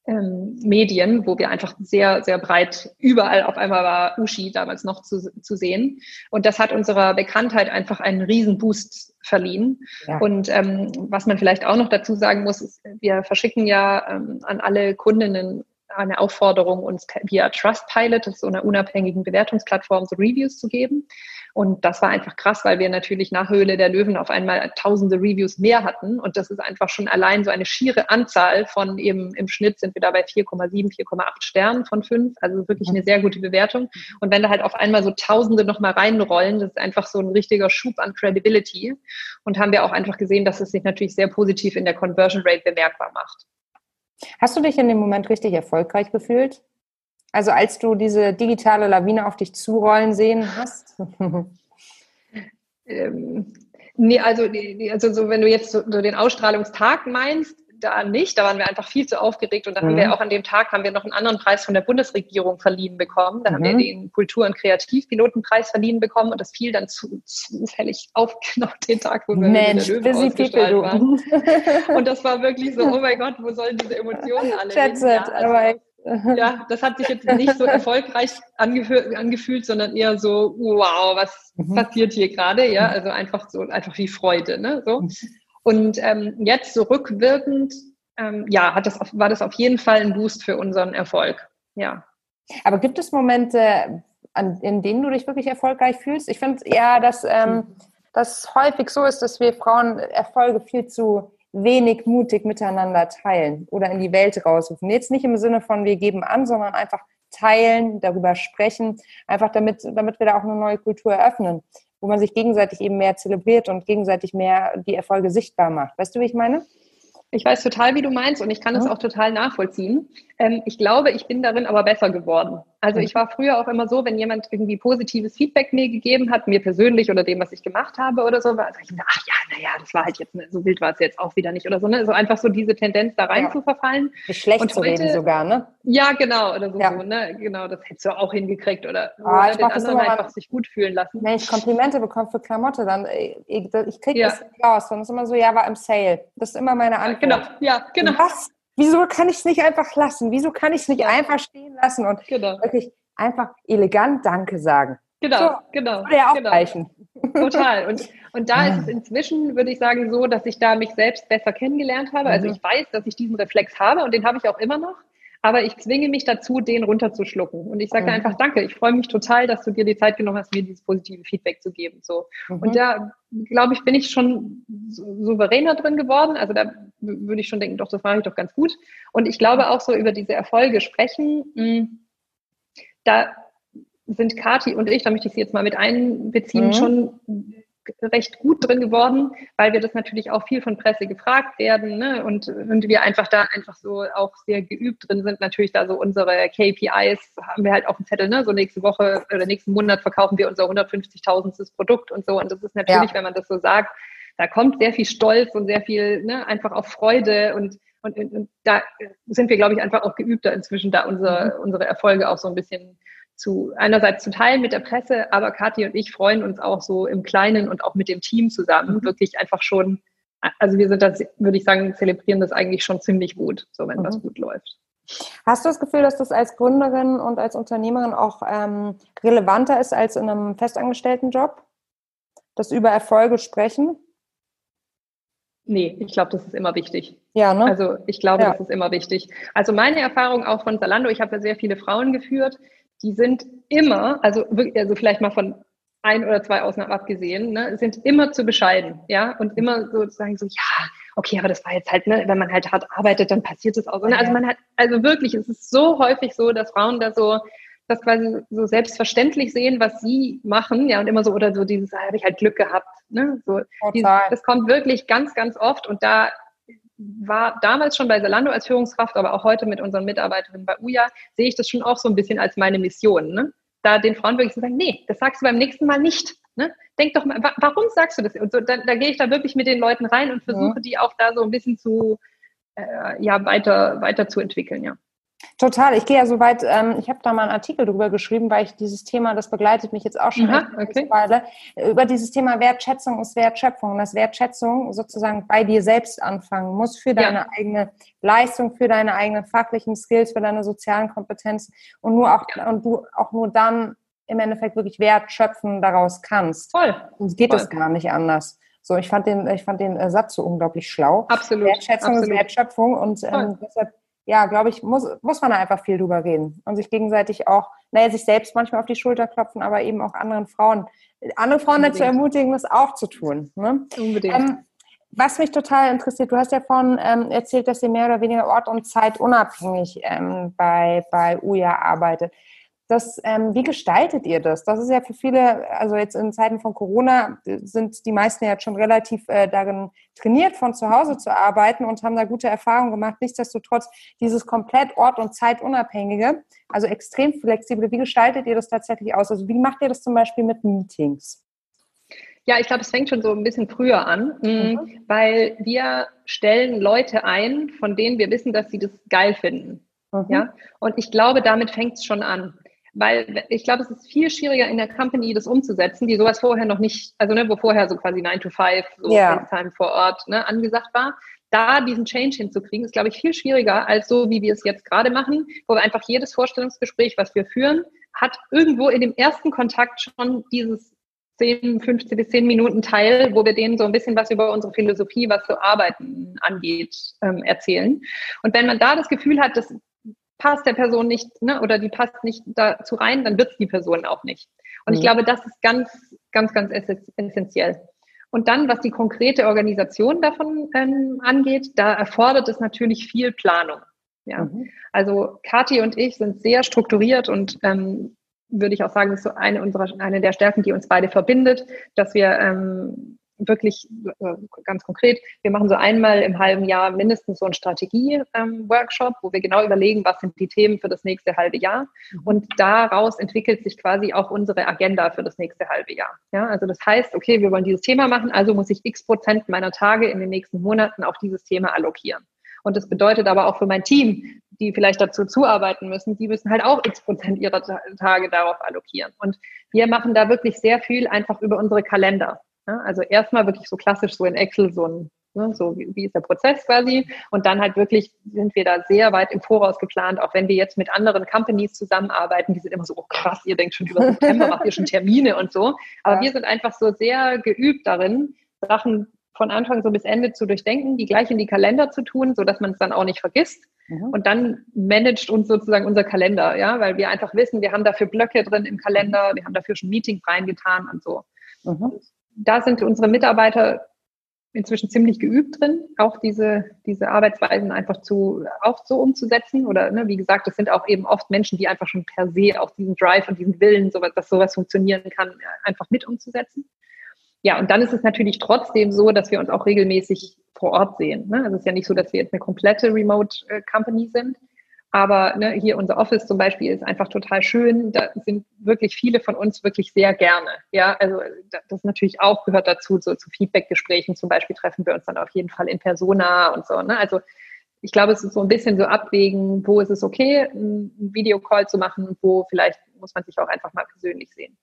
ähm, Medien, wo wir einfach sehr, sehr breit überall auf einmal war Uschi damals noch zu, zu sehen. Und das hat unserer Bekanntheit einfach einen riesen Boost verliehen. Ja. Und ähm, was man vielleicht auch noch dazu sagen muss, ist, wir verschicken ja ähm, an alle Kundinnen eine Aufforderung, uns via Trustpilot, das ist so einer unabhängigen Bewertungsplattform, so Reviews zu geben. Und das war einfach krass, weil wir natürlich nach Höhle der Löwen auf einmal tausende Reviews mehr hatten. Und das ist einfach schon allein so eine schiere Anzahl von eben im Schnitt sind wir da bei 4,7, 4,8 Sternen von fünf. Also wirklich eine sehr gute Bewertung. Und wenn da halt auf einmal so tausende nochmal reinrollen, das ist einfach so ein richtiger Schub an Credibility. Und haben wir auch einfach gesehen, dass es sich natürlich sehr positiv in der Conversion Rate bemerkbar macht. Hast du dich in dem Moment richtig erfolgreich gefühlt? Also als du diese digitale Lawine auf dich zurollen sehen hast? *laughs* ähm, nee, also, also so, wenn du jetzt so, so den Ausstrahlungstag meinst, da nicht. Da waren wir einfach viel zu aufgeregt und da mhm. haben wir mhm. auch an dem Tag haben wir noch einen anderen Preis von der Bundesregierung verliehen bekommen. Da mhm. haben wir mhm. den Kultur- und Kreativpilotenpreis verliehen bekommen und das fiel dann zu, zufällig auf *laughs* genau den Tag, wo wir Mensch, in der Löwen ausgestrahlt waren. *laughs* Und das war wirklich so, oh mein Gott, wo sollen diese Emotionen alle hin? Ja, also, ja, das hat sich jetzt nicht so erfolgreich angefühlt, angefühlt sondern eher so, wow, was mhm. passiert hier gerade? Ja, also einfach so, einfach wie Freude, ne? So. Und ähm, jetzt so rückwirkend, ähm, ja, hat das, war das auf jeden Fall ein Boost für unseren Erfolg. Ja. Aber gibt es Momente, an, in denen du dich wirklich erfolgreich fühlst? Ich finde ja, dass ähm, das häufig so ist, dass wir Frauen Erfolge viel zu wenig mutig miteinander teilen oder in die Welt rausrufen. Jetzt nicht im Sinne von wir geben an, sondern einfach teilen, darüber sprechen, einfach damit, damit wir da auch eine neue Kultur eröffnen wo man sich gegenseitig eben mehr zelebriert und gegenseitig mehr die Erfolge sichtbar macht. Weißt du, wie ich meine? Ich weiß total, wie du meinst und ich kann es ja. auch total nachvollziehen. Ähm, ich glaube, ich bin darin aber besser geworden. Also ich war früher auch immer so, wenn jemand irgendwie positives Feedback mir gegeben hat, mir persönlich oder dem, was ich gemacht habe oder so, war ich immer, ach ja, naja, das war halt jetzt, so wild war es jetzt auch wieder nicht oder so. Ne? Also einfach so diese Tendenz da rein ja. zu verfallen. Schlecht und zu heute, reden sogar, ne? Ja, genau, oder so, ja. so, ne? Genau, das hättest du auch hingekriegt oder, oh, oder den anderen einfach sich gut fühlen lassen. Wenn ich Komplimente bekomme für Klamotte, dann ich, ich kriege ja. das nicht raus. Es ist immer so, ja, war im Sale. Das ist immer meine Antwort. Genau, ja, genau. was? Wieso kann ich es nicht einfach lassen? Wieso kann ich es nicht einfach stehen lassen und genau. wirklich einfach elegant Danke sagen? Genau, so, genau. Würde ja auch genau. reichen. Total. Und, und da ist es inzwischen, würde ich sagen, so, dass ich da mich selbst besser kennengelernt habe. Also mhm. ich weiß, dass ich diesen Reflex habe und den habe ich auch immer noch aber ich zwinge mich dazu, den runterzuschlucken. Und ich sage mhm. einfach Danke. Ich freue mich total, dass du dir die Zeit genommen hast, mir dieses positive Feedback zu geben. So. Mhm. Und da, glaube ich, bin ich schon souveräner drin geworden. Also da würde ich schon denken, doch, das mache ich doch ganz gut. Und ich glaube auch so über diese Erfolge sprechen. Mh, hm, da sind Kati und ich, da möchte ich sie jetzt mal mit einbeziehen, mhm. schon recht gut drin geworden, weil wir das natürlich auch viel von Presse gefragt werden ne? und, und wir einfach da einfach so auch sehr geübt drin sind. Natürlich da so unsere KPIs haben wir halt auf dem Zettel, ne? so nächste Woche oder nächsten Monat verkaufen wir unser 150.000. Produkt und so und das ist natürlich, ja. wenn man das so sagt, da kommt sehr viel Stolz und sehr viel ne, einfach auch Freude und, und, und da sind wir, glaube ich, einfach auch geübter inzwischen, da unsere, mhm. unsere Erfolge auch so ein bisschen zu einerseits zu teilen mit der Presse, aber Kathi und ich freuen uns auch so im Kleinen und auch mit dem Team zusammen mhm. wirklich einfach schon, also wir sind das, würde ich sagen, zelebrieren das eigentlich schon ziemlich gut, so wenn mhm. was gut läuft. Hast du das Gefühl, dass das als Gründerin und als Unternehmerin auch ähm, relevanter ist als in einem festangestellten Job? Das über Erfolge sprechen? Nee, ich glaube, das ist immer wichtig. Ja, ne? Also ich glaube, ja. das ist immer wichtig. Also meine Erfahrung auch von Zalando, ich habe ja sehr viele Frauen geführt, die sind immer, also, also vielleicht mal von ein oder zwei Ausnahmen abgesehen, ne, sind immer zu bescheiden, ja, und immer sozusagen so, ja, okay, aber das war jetzt halt, ne, wenn man halt hart arbeitet, dann passiert es auch so. Ne? Also man hat, also wirklich, es ist so häufig so, dass Frauen da so das quasi so selbstverständlich sehen, was sie machen, ja, und immer so, oder so dieses, ah, habe ich halt Glück gehabt, ne, so, dieses, das kommt wirklich ganz, ganz oft und da war damals schon bei Zalando als Führungskraft, aber auch heute mit unseren Mitarbeiterinnen bei UJA, sehe ich das schon auch so ein bisschen als meine Mission. Ne? Da den Frauen wirklich zu sagen, nee, das sagst du beim nächsten Mal nicht. Ne? Denk doch mal, warum sagst du das? Und so, da, da gehe ich da wirklich mit den Leuten rein und versuche, ja. die auch da so ein bisschen zu, äh, ja, weiter, weiter zu entwickeln, ja. Total. Ich gehe ja so weit, ähm, ich habe da mal einen Artikel drüber geschrieben, weil ich dieses Thema, das begleitet mich jetzt auch schon Aha, okay. Weile, über dieses Thema Wertschätzung ist Wertschöpfung. Dass Wertschätzung sozusagen bei dir selbst anfangen muss für deine ja. eigene Leistung, für deine eigenen fachlichen Skills, für deine sozialen Kompetenzen und nur auch, ja. und du auch nur dann im Endeffekt wirklich Wert schöpfen daraus kannst. Voll. Sonst geht es gar nicht anders. So, ich fand den, ich fand den Satz so unglaublich schlau. Absolut. Wertschätzung Absolut. ist Wertschöpfung und ähm, deshalb ja, glaube ich, muss, muss man da einfach viel drüber reden und sich gegenseitig auch, naja, sich selbst manchmal auf die Schulter klopfen, aber eben auch anderen Frauen, andere Frauen Unbedingt. dazu ermutigen, das auch zu tun. Ne? Unbedingt. Ähm, was mich total interessiert, du hast ja vorhin ähm, erzählt, dass ihr mehr oder weniger ort- und zeitunabhängig ähm, bei, bei UJA arbeitet. Das, ähm, wie gestaltet ihr das? Das ist ja für viele, also jetzt in Zeiten von Corona sind die meisten ja jetzt schon relativ äh, darin trainiert, von zu Hause zu arbeiten und haben da gute Erfahrungen gemacht. Nichtsdestotrotz dieses komplett ort- und zeitunabhängige, also extrem flexible, wie gestaltet ihr das tatsächlich aus? Also wie macht ihr das zum Beispiel mit Meetings? Ja, ich glaube, es fängt schon so ein bisschen früher an, mm, mhm. weil wir stellen Leute ein, von denen wir wissen, dass sie das geil finden. Mhm. Ja, und ich glaube, damit fängt es schon an. Weil ich glaube, es ist viel schwieriger in der Company, das umzusetzen, die sowas vorher noch nicht, also ne, wo vorher so quasi 9 to 5, so ja. Time vor Ort ne, angesagt war. Da diesen Change hinzukriegen, ist, glaube ich, viel schwieriger als so, wie wir es jetzt gerade machen, wo wir einfach jedes Vorstellungsgespräch, was wir führen, hat irgendwo in dem ersten Kontakt schon dieses 10, 15 bis 10 Minuten Teil, wo wir denen so ein bisschen was über unsere Philosophie, was so Arbeiten angeht, ähm, erzählen. Und wenn man da das Gefühl hat, dass passt der Person nicht ne, oder die passt nicht dazu rein, dann wird es die Person auch nicht. Und mhm. ich glaube, das ist ganz, ganz, ganz essentiell. Und dann, was die konkrete Organisation davon ähm, angeht, da erfordert es natürlich viel Planung. Ja, mhm. also Kathi und ich sind sehr strukturiert und ähm, würde ich auch sagen, ist so eine unserer, eine der Stärken, die uns beide verbindet, dass wir ähm, wirklich äh, ganz konkret, wir machen so einmal im halben Jahr mindestens so einen Strategie-Workshop, ähm, wo wir genau überlegen, was sind die Themen für das nächste halbe Jahr. Mhm. Und daraus entwickelt sich quasi auch unsere Agenda für das nächste halbe Jahr. Ja, also das heißt, okay, wir wollen dieses Thema machen, also muss ich x Prozent meiner Tage in den nächsten Monaten auf dieses Thema allokieren. Und das bedeutet aber auch für mein Team, die vielleicht dazu zuarbeiten müssen, die müssen halt auch x Prozent ihrer Tage darauf allokieren. Und wir machen da wirklich sehr viel einfach über unsere Kalender. Ja, also erstmal wirklich so klassisch so in Excel so ein ne, so wie, wie ist der Prozess quasi und dann halt wirklich sind wir da sehr weit im Voraus geplant, auch wenn wir jetzt mit anderen Companies zusammenarbeiten, die sind immer so, oh krass, ihr denkt schon über September, macht ihr schon Termine und so, aber ja. wir sind einfach so sehr geübt darin, Sachen von Anfang so bis Ende zu durchdenken, die gleich in die Kalender zu tun, so dass man es dann auch nicht vergisst. Mhm. Und dann managt uns sozusagen unser Kalender, ja, weil wir einfach wissen, wir haben dafür Blöcke drin im Kalender, wir haben dafür schon Meetings reingetan und so. Mhm da sind unsere Mitarbeiter inzwischen ziemlich geübt drin, auch diese, diese Arbeitsweisen einfach zu, auch so umzusetzen. Oder ne, wie gesagt, das sind auch eben oft Menschen, die einfach schon per se auch diesen Drive und diesen Willen, sowas, dass sowas funktionieren kann, einfach mit umzusetzen. Ja, und dann ist es natürlich trotzdem so, dass wir uns auch regelmäßig vor Ort sehen. Ne? Also es ist ja nicht so, dass wir jetzt eine komplette Remote äh, Company sind, aber ne, hier unser Office zum Beispiel ist einfach total schön. Da sind wirklich viele von uns wirklich sehr gerne. Ja, also das natürlich auch gehört dazu, so zu Feedbackgesprächen zum Beispiel treffen wir uns dann auf jeden Fall in Persona und so. Ne? Also ich glaube, es ist so ein bisschen so abwägen, wo ist es okay, einen Videocall zu machen, wo vielleicht muss man sich auch einfach mal persönlich sehen.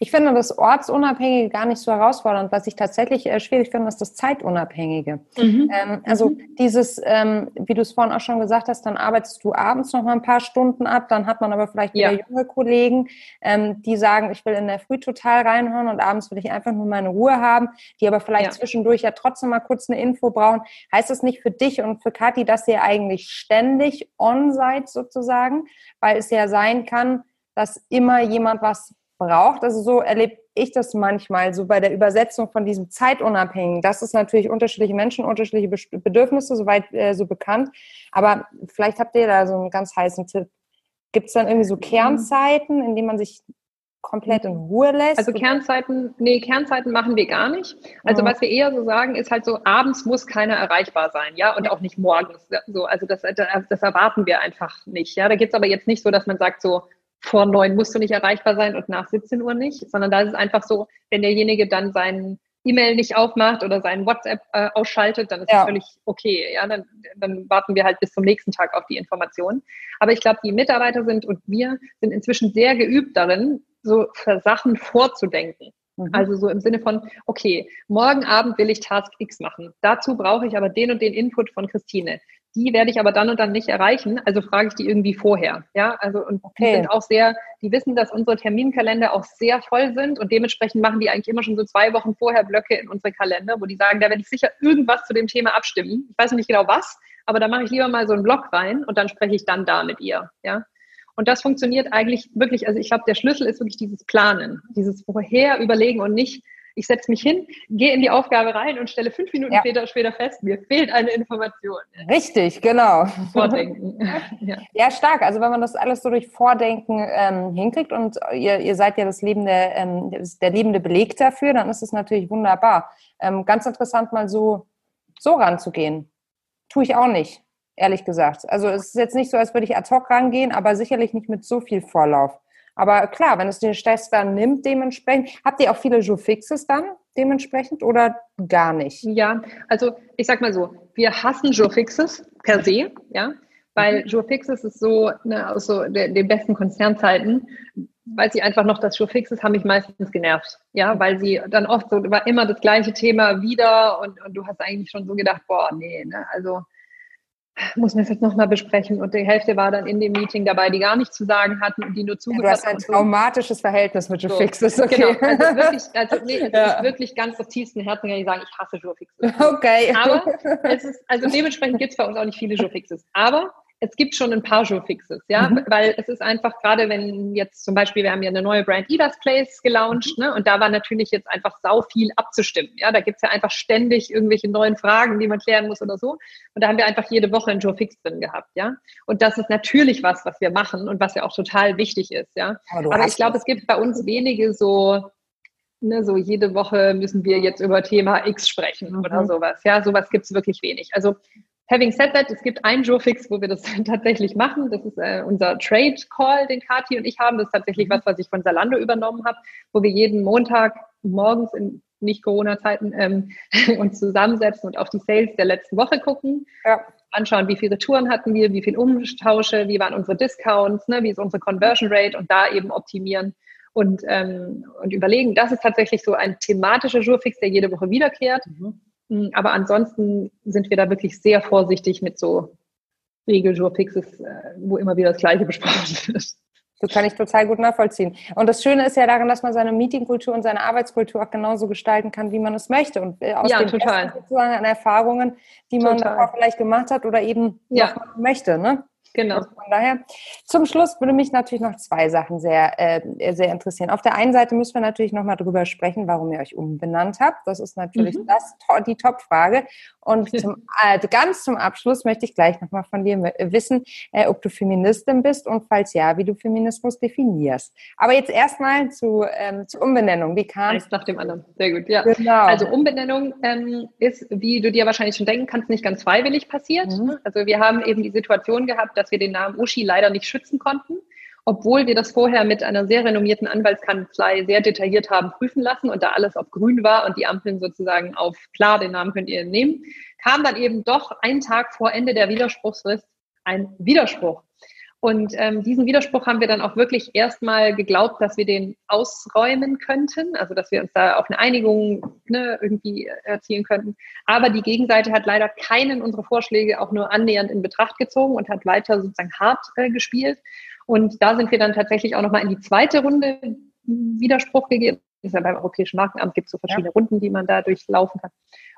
Ich finde das Ortsunabhängige gar nicht so herausfordernd. Was ich tatsächlich äh, schwierig finde, ist das Zeitunabhängige. Mhm. Ähm, also mhm. dieses, ähm, wie du es vorhin auch schon gesagt hast, dann arbeitest du abends noch mal ein paar Stunden ab, dann hat man aber vielleicht wieder ja. junge Kollegen, ähm, die sagen, ich will in der Früh total reinhören und abends will ich einfach nur meine Ruhe haben, die aber vielleicht ja. zwischendurch ja trotzdem mal kurz eine Info brauchen. Heißt das nicht für dich und für Kathi, dass ihr eigentlich ständig on seid sozusagen? Weil es ja sein kann, dass immer jemand was braucht. Also so erlebe ich das manchmal, so bei der Übersetzung von diesem Zeitunabhängigen. Das ist natürlich unterschiedliche Menschen, unterschiedliche Bedürfnisse, soweit äh, so bekannt. Aber vielleicht habt ihr da so einen ganz heißen Tipp. Gibt es dann irgendwie so Kernzeiten, in denen man sich komplett in Ruhe lässt? Also Kernzeiten, nee, Kernzeiten machen wir gar nicht. Also mhm. was wir eher so sagen, ist halt so, abends muss keiner erreichbar sein, ja, und auch nicht morgens. So, also das, das erwarten wir einfach nicht. Ja, da geht es aber jetzt nicht so, dass man sagt so, vor neun musst du nicht erreichbar sein und nach 17 Uhr nicht, sondern da ist es einfach so, wenn derjenige dann seinen E-Mail nicht aufmacht oder seinen WhatsApp äh, ausschaltet, dann ist ja. das völlig okay. Ja, dann, dann warten wir halt bis zum nächsten Tag auf die Informationen. Aber ich glaube, die Mitarbeiter sind und wir sind inzwischen sehr geübt darin, so für Sachen vorzudenken. Mhm. Also so im Sinne von, okay, morgen Abend will ich Task X machen. Dazu brauche ich aber den und den Input von Christine die werde ich aber dann und dann nicht erreichen, also frage ich die irgendwie vorher. Ja, also und okay. die sind auch sehr, die wissen, dass unsere Terminkalender auch sehr voll sind und dementsprechend machen die eigentlich immer schon so zwei Wochen vorher Blöcke in unsere Kalender, wo die sagen, da werde ich sicher irgendwas zu dem Thema abstimmen. Ich weiß nicht genau was, aber da mache ich lieber mal so einen Blog rein und dann spreche ich dann da mit ihr. Ja. Und das funktioniert eigentlich wirklich, also ich glaube, der Schlüssel ist wirklich dieses Planen, dieses vorher überlegen und nicht, ich setze mich hin, gehe in die Aufgabe rein und stelle fünf Minuten ja. später, später fest, mir fehlt eine Information. Richtig, genau. Vordenken. *laughs* *laughs* ja. ja. stark. Also wenn man das alles so durch Vordenken ähm, hinkriegt und ihr, ihr seid ja das lebende, ähm, der lebende Beleg dafür, dann ist es natürlich wunderbar. Ähm, ganz interessant, mal so, so ranzugehen. Tue ich auch nicht, ehrlich gesagt. Also es ist jetzt nicht so, als würde ich ad hoc rangehen, aber sicherlich nicht mit so viel Vorlauf. Aber klar, wenn es den Stress dann nimmt, dementsprechend, habt ihr auch viele Joe-Fixes dann dementsprechend oder gar nicht? Ja, also ich sag mal so, wir hassen Joe-Fixes per se, ja, weil mhm. Joe-Fixes ist so ne, aus so der, den besten Konzernzeiten, weil sie einfach noch das Joe-Fixes haben mich meistens genervt, ja, weil sie dann oft so, war immer das gleiche Thema wieder und, und du hast eigentlich schon so gedacht, boah, nee, ne, also muss man jetzt nochmal besprechen. Und die Hälfte war dann in dem Meeting dabei, die gar nichts zu sagen hatten und die nur zugehört haben. Ja, du hast ein traumatisches Verhältnis mit Joe Fixes, okay. Genau, also wirklich, *laughs* also nee, es ja. wirklich ganz auf tiefsten Herzen, kann ich sagen, ich hasse Joe Fixes. Okay. Aber *laughs* es ist, also dementsprechend gibt es bei uns auch nicht viele Joe Fixes. Aber es gibt schon ein paar Show-Fixes, ja, mhm. weil es ist einfach gerade, wenn jetzt zum Beispiel, wir haben ja eine neue Brand Eda's Place gelauncht, ne, und da war natürlich jetzt einfach sau viel abzustimmen, ja, da gibt's ja einfach ständig irgendwelche neuen Fragen, die man klären muss oder so, und da haben wir einfach jede Woche einen Joe-Fix drin gehabt, ja, und das ist natürlich was, was wir machen und was ja auch total wichtig ist, ja, aber, aber ich glaube, es gibt bei uns wenige so ne, so jede Woche müssen wir jetzt über Thema X sprechen mhm. oder sowas. Ja, sowas gibt es wirklich wenig. Also Having said that, es gibt einen Jurfix, wo wir das *laughs* tatsächlich machen. Das ist äh, unser Trade Call, den Kati und ich haben. Das ist tatsächlich mhm. was, was ich von Zalando übernommen habe, wo wir jeden Montag morgens in nicht Corona-Zeiten ähm, *laughs* uns zusammensetzen und auf die Sales der letzten Woche gucken. Ja. Anschauen, wie viele Touren hatten wir, wie viele Umtausche, wie waren unsere Discounts, ne, wie ist unsere Conversion Rate und da eben optimieren und, ähm, und überlegen. Das ist tatsächlich so ein thematischer Jurfix, der jede Woche wiederkehrt. Mhm. Mm, aber ansonsten sind wir da wirklich sehr vorsichtig mit so Regel-Jurfixes, äh, wo immer wieder das Gleiche *laughs* besprochen wird. Das kann ich total gut nachvollziehen. Und das Schöne ist ja daran, dass man seine Meetingkultur und seine Arbeitskultur auch genauso gestalten kann, wie man es möchte. Und äh, aus ja, den total. an Erfahrungen, die man total. vielleicht gemacht hat oder eben ja. möchte. Ne? Genau. Also von daher, zum Schluss würde mich natürlich noch zwei Sachen sehr, äh, sehr interessieren. Auf der einen Seite müssen wir natürlich nochmal drüber sprechen, warum ihr euch umbenannt habt. Das ist natürlich mhm. das, die Top-Frage. Und *laughs* zum, äh, ganz zum Abschluss möchte ich gleich nochmal von dir wissen, äh, ob du Feministin bist und falls ja, wie du Feminismus definierst. Aber jetzt erstmal zu, ähm, zur Umbenennung. Wie kam Eins nach dem anderen. Sehr gut, ja. Genau. Also Umbenennung ähm, ist, wie du dir wahrscheinlich schon denken kannst, nicht ganz freiwillig passiert. Mhm. Also wir haben eben die Situation gehabt, dass wir den Namen Uschi leider nicht schützen konnten, obwohl wir das vorher mit einer sehr renommierten Anwaltskanzlei sehr detailliert haben prüfen lassen und da alles auf grün war und die Ampeln sozusagen auf klar, den Namen könnt ihr nehmen, kam dann eben doch einen Tag vor Ende der Widerspruchsfrist ein Widerspruch. Und ähm, diesen Widerspruch haben wir dann auch wirklich erstmal geglaubt, dass wir den ausräumen könnten, also dass wir uns da auf eine Einigung ne, irgendwie erzielen könnten. Aber die Gegenseite hat leider keinen unserer Vorschläge auch nur annähernd in Betracht gezogen und hat weiter sozusagen hart äh, gespielt. Und da sind wir dann tatsächlich auch nochmal in die zweite Runde Widerspruch gegeben. Das ist ja beim Europäischen Markenamt gibt es so verschiedene ja. Runden, die man da durchlaufen kann.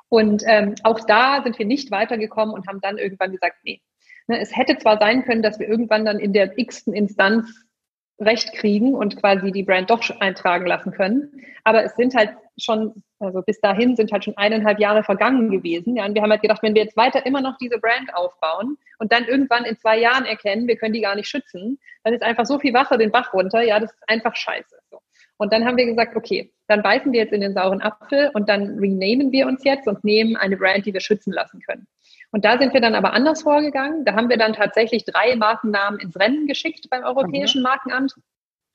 Und ähm, auch da sind wir nicht weitergekommen und haben dann irgendwann gesagt, nee, Ne, es hätte zwar sein können, dass wir irgendwann dann in der x-ten Instanz Recht kriegen und quasi die Brand doch eintragen lassen können. Aber es sind halt schon, also bis dahin sind halt schon eineinhalb Jahre vergangen gewesen. Ja, und wir haben halt gedacht, wenn wir jetzt weiter immer noch diese Brand aufbauen und dann irgendwann in zwei Jahren erkennen, wir können die gar nicht schützen, dann ist einfach so viel Wasser den Bach runter. Ja, das ist einfach scheiße. So. Und dann haben wir gesagt, okay, dann beißen wir jetzt in den sauren Apfel und dann renamen wir uns jetzt und nehmen eine Brand, die wir schützen lassen können. Und da sind wir dann aber anders vorgegangen. Da haben wir dann tatsächlich drei Markennamen ins Rennen geschickt beim Europäischen mhm. Markenamt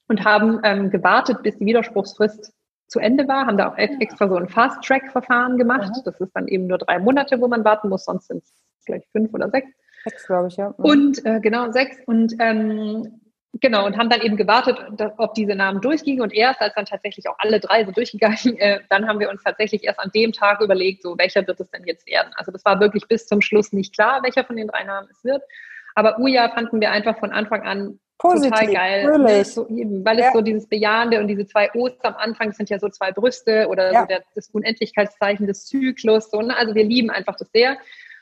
und haben ähm, gewartet, bis die Widerspruchsfrist zu Ende war, haben da auch extra so ein Fast-Track-Verfahren gemacht. Mhm. Das ist dann eben nur drei Monate, wo man warten muss, sonst sind es gleich fünf oder sechs. Sechs, glaube ich, ja. Mhm. Und äh, genau, sechs. Und ähm, Genau, und haben dann eben gewartet, ob diese Namen durchgingen. Und erst, als dann tatsächlich auch alle drei so durchgegangen, *laughs* äh, dann haben wir uns tatsächlich erst an dem Tag überlegt, so welcher wird es denn jetzt werden. Also das war wirklich bis zum Schluss nicht klar, welcher von den drei Namen es wird. Aber Uja fanden wir einfach von Anfang an Positiv, total geil. Ne? So, weil ja. es so dieses Bejahende und diese zwei O's am Anfang sind ja so zwei Brüste oder ja. so der, das Unendlichkeitszeichen des Zyklus. So, ne? Also wir lieben einfach das sehr.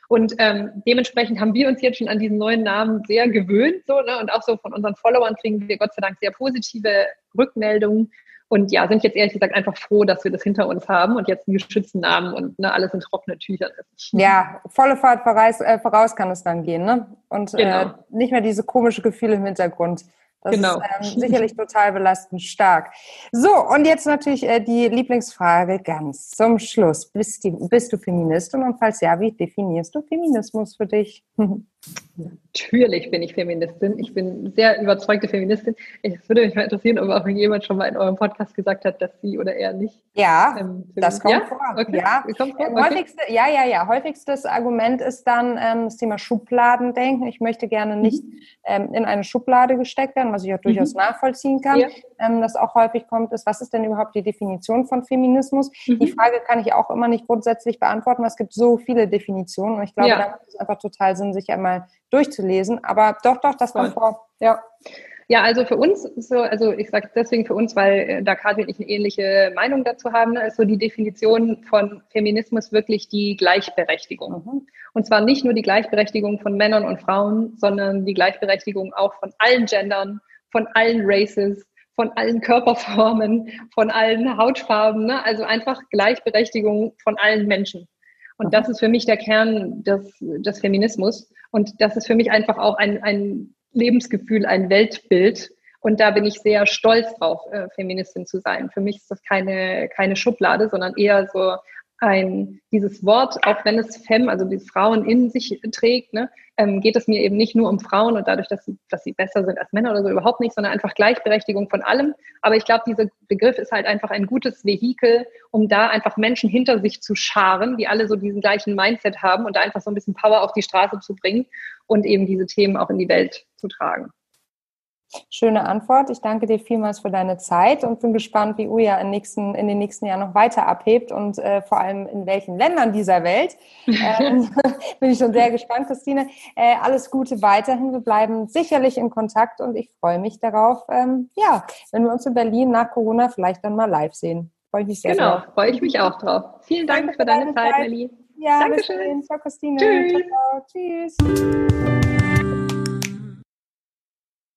Und ähm, dementsprechend haben wir uns jetzt schon an diesen neuen Namen sehr gewöhnt. So, ne? Und auch so von unseren Followern kriegen wir Gott sei Dank sehr positive Rückmeldungen. Und ja, sind jetzt ehrlich gesagt einfach froh, dass wir das hinter uns haben und jetzt einen geschützten Namen und ne, alles in trockenen Tüchern ist. Ja, volle Fahrt voraus, äh, voraus kann es dann gehen, ne? Und äh, genau. äh, nicht mehr diese komische Gefühle im Hintergrund. Das genau. ist ähm, *laughs* sicherlich total belastend stark. So, und jetzt natürlich äh, die Lieblingsfrage ganz zum Schluss. Bist, die, bist du Feministin? Und falls ja, wie definierst du Feminismus für dich? *laughs* Natürlich bin ich Feministin. Ich bin sehr überzeugte Feministin. Es würde mich mal interessieren, ob auch jemand schon mal in eurem Podcast gesagt hat, dass sie oder er nicht. Ja, ähm, das kommt ja? vor. Okay. Ja. Kommt vor? Okay. Häufigste, ja, ja, ja. Häufigstes Argument ist dann ähm, das Thema Schubladendenken. Ich möchte gerne nicht mhm. ähm, in eine Schublade gesteckt werden, was ich auch durchaus mhm. nachvollziehen kann. Ja. Ähm, das auch häufig kommt, ist, was ist denn überhaupt die Definition von Feminismus? Mhm. Die Frage kann ich auch immer nicht grundsätzlich beantworten, weil es gibt so viele Definitionen. Und ich glaube, ja. da macht es einfach total Sinn, sich einmal durchzulesen. Aber doch, doch, das kommt vor. Ja. Ja, also für uns so, also ich sage deswegen für uns, weil äh, da Kathi und ich eine ähnliche Meinung dazu haben, ne, ist so die Definition von Feminismus wirklich die Gleichberechtigung. Mhm. Und zwar nicht nur die Gleichberechtigung von Männern und Frauen, sondern die Gleichberechtigung auch von allen Gendern, von allen Races, von allen Körperformen, von allen Hautfarben. Ne? Also einfach Gleichberechtigung von allen Menschen. Und das ist für mich der Kern des, des Feminismus. Und das ist für mich einfach auch ein, ein Lebensgefühl, ein Weltbild. Und da bin ich sehr stolz drauf, äh, Feministin zu sein. Für mich ist das keine, keine Schublade, sondern eher so ein, dieses Wort, auch wenn es Fem, also die Frauen in sich trägt, ne, ähm, geht es mir eben nicht nur um Frauen und dadurch, dass sie, dass sie besser sind als Männer oder so, überhaupt nicht, sondern einfach Gleichberechtigung von allem. Aber ich glaube, dieser Begriff ist halt einfach ein gutes Vehikel, um da einfach Menschen hinter sich zu scharen, die alle so diesen gleichen Mindset haben und da einfach so ein bisschen Power auf die Straße zu bringen und eben diese Themen auch in die Welt zu tragen. Schöne Antwort. Ich danke dir vielmals für deine Zeit und bin gespannt, wie Uja in, nächsten, in den nächsten Jahren noch weiter abhebt und äh, vor allem in welchen Ländern dieser Welt. *laughs* Ähm, *laughs* bin ich schon sehr gespannt, Christine. Äh, alles Gute weiterhin. Wir bleiben sicherlich in Kontakt und ich freue mich darauf, ähm, ja, wenn wir uns in Berlin nach Corona vielleicht dann mal live sehen. Freue ich mich sehr. Genau, freue ich mich auch drauf. Vielen Dank Danke für deine, deine Zeit, Zeit, Melli. Ja, Dankeschön. Ciao, Christine. Tschüss. Ciao, ciao. Tschüss.